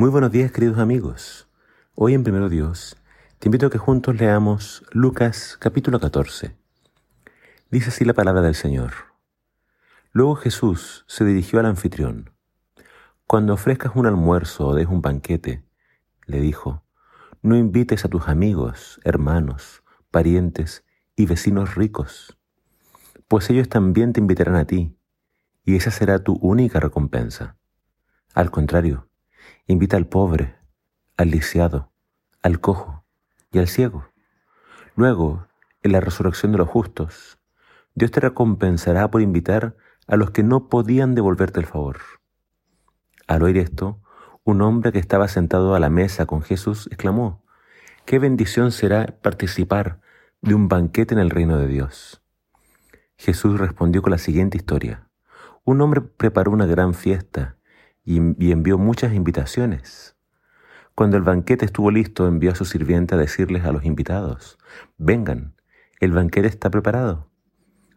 Muy buenos días queridos amigos. Hoy en Primero Dios te invito a que juntos leamos Lucas capítulo 14. Dice así la palabra del Señor. Luego Jesús se dirigió al anfitrión. Cuando ofrezcas un almuerzo o des un banquete, le dijo, no invites a tus amigos, hermanos, parientes y vecinos ricos, pues ellos también te invitarán a ti, y esa será tu única recompensa. Al contrario, Invita al pobre, al lisiado, al cojo y al ciego. Luego, en la resurrección de los justos, Dios te recompensará por invitar a los que no podían devolverte el favor. Al oír esto, un hombre que estaba sentado a la mesa con Jesús exclamó, Qué bendición será participar de un banquete en el reino de Dios. Jesús respondió con la siguiente historia. Un hombre preparó una gran fiesta y envió muchas invitaciones. Cuando el banquete estuvo listo, envió a su sirviente a decirles a los invitados, vengan, el banquete está preparado.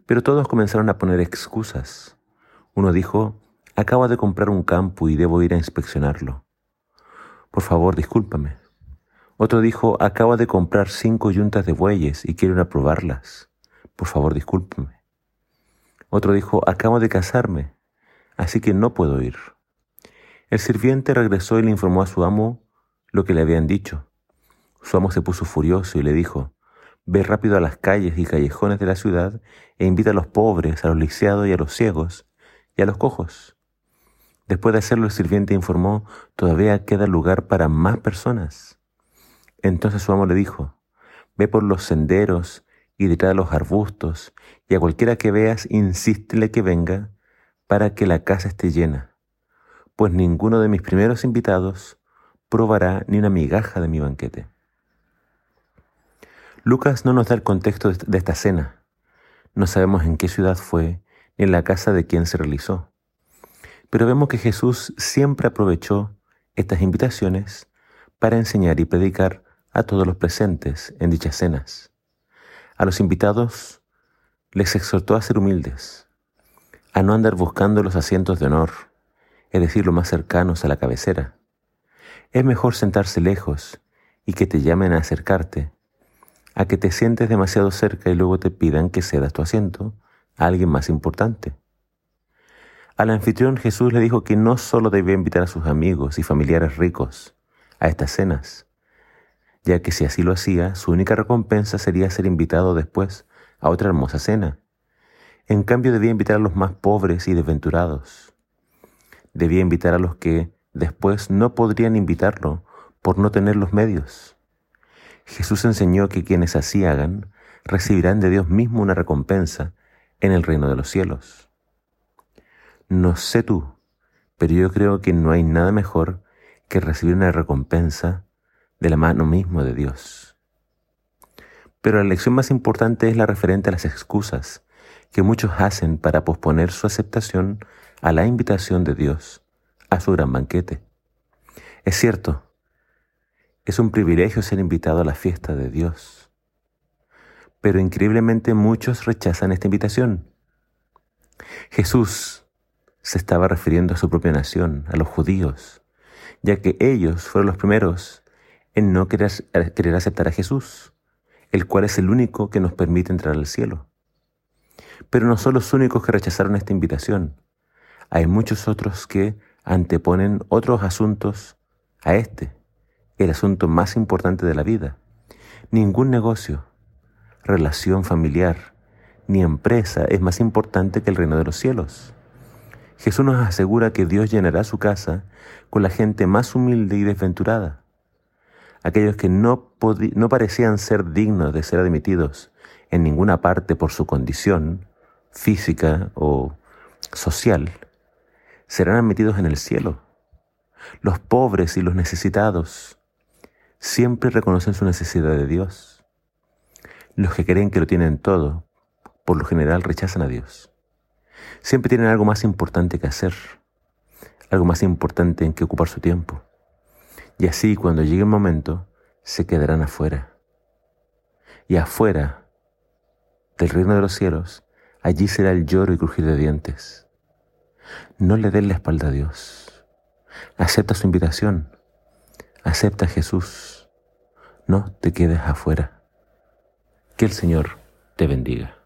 Pero todos comenzaron a poner excusas. Uno dijo, acabo de comprar un campo y debo ir a inspeccionarlo. Por favor, discúlpame. Otro dijo, acabo de comprar cinco yuntas de bueyes y quiero ir a probarlas. Por favor, discúlpame. Otro dijo, acabo de casarme, así que no puedo ir. El sirviente regresó y le informó a su amo lo que le habían dicho. Su amo se puso furioso y le dijo, Ve rápido a las calles y callejones de la ciudad e invita a los pobres, a los lisiados y a los ciegos y a los cojos. Después de hacerlo, el sirviente informó, todavía queda lugar para más personas. Entonces su amo le dijo, Ve por los senderos y detrás de los arbustos, y a cualquiera que veas, insístele que venga para que la casa esté llena pues ninguno de mis primeros invitados probará ni una migaja de mi banquete. Lucas no nos da el contexto de esta cena. No sabemos en qué ciudad fue ni en la casa de quién se realizó. Pero vemos que Jesús siempre aprovechó estas invitaciones para enseñar y predicar a todos los presentes en dichas cenas. A los invitados les exhortó a ser humildes, a no andar buscando los asientos de honor, es decir, lo más cercanos a la cabecera. Es mejor sentarse lejos y que te llamen a acercarte, a que te sientes demasiado cerca y luego te pidan que cedas tu asiento a alguien más importante. Al anfitrión Jesús le dijo que no solo debía invitar a sus amigos y familiares ricos a estas cenas, ya que si así lo hacía, su única recompensa sería ser invitado después a otra hermosa cena. En cambio debía invitar a los más pobres y desventurados, debía invitar a los que después no podrían invitarlo por no tener los medios. Jesús enseñó que quienes así hagan recibirán de Dios mismo una recompensa en el reino de los cielos. No sé tú, pero yo creo que no hay nada mejor que recibir una recompensa de la mano mismo de Dios. Pero la lección más importante es la referente a las excusas que muchos hacen para posponer su aceptación a la invitación de Dios a su gran banquete. Es cierto, es un privilegio ser invitado a la fiesta de Dios, pero increíblemente muchos rechazan esta invitación. Jesús se estaba refiriendo a su propia nación, a los judíos, ya que ellos fueron los primeros en no querer, aceptar a Jesús, el cual es el único que nos permite entrar al cielo. Pero no son los únicos que rechazaron esta invitación hay muchos otros que anteponen otros asuntos a este, el asunto más importante de la vida. Ningún negocio, relación familiar, ni empresa es más importante que el reino de los cielos. Jesús nos asegura que Dios llenará su casa con la gente más humilde y desventurada, aquellos que no, no parecían ser dignos de ser admitidos en ninguna parte por su condición física o social, serán admitidos en el cielo. Los pobres y los necesitados siempre reconocen su necesidad de Dios. Los que creen que lo tienen todo, por lo general rechazan a Dios. Siempre tienen algo más importante que hacer, algo más importante en que ocupar su tiempo. Y así cuando llegue el momento, se quedarán afuera. Y afuera del reino de los cielos, allí será el lloro y crujir de dientes. No le des la espalda a Dios. Acepta su invitación. Acepta a Jesús. No te quedes afuera. Que el Señor te bendiga.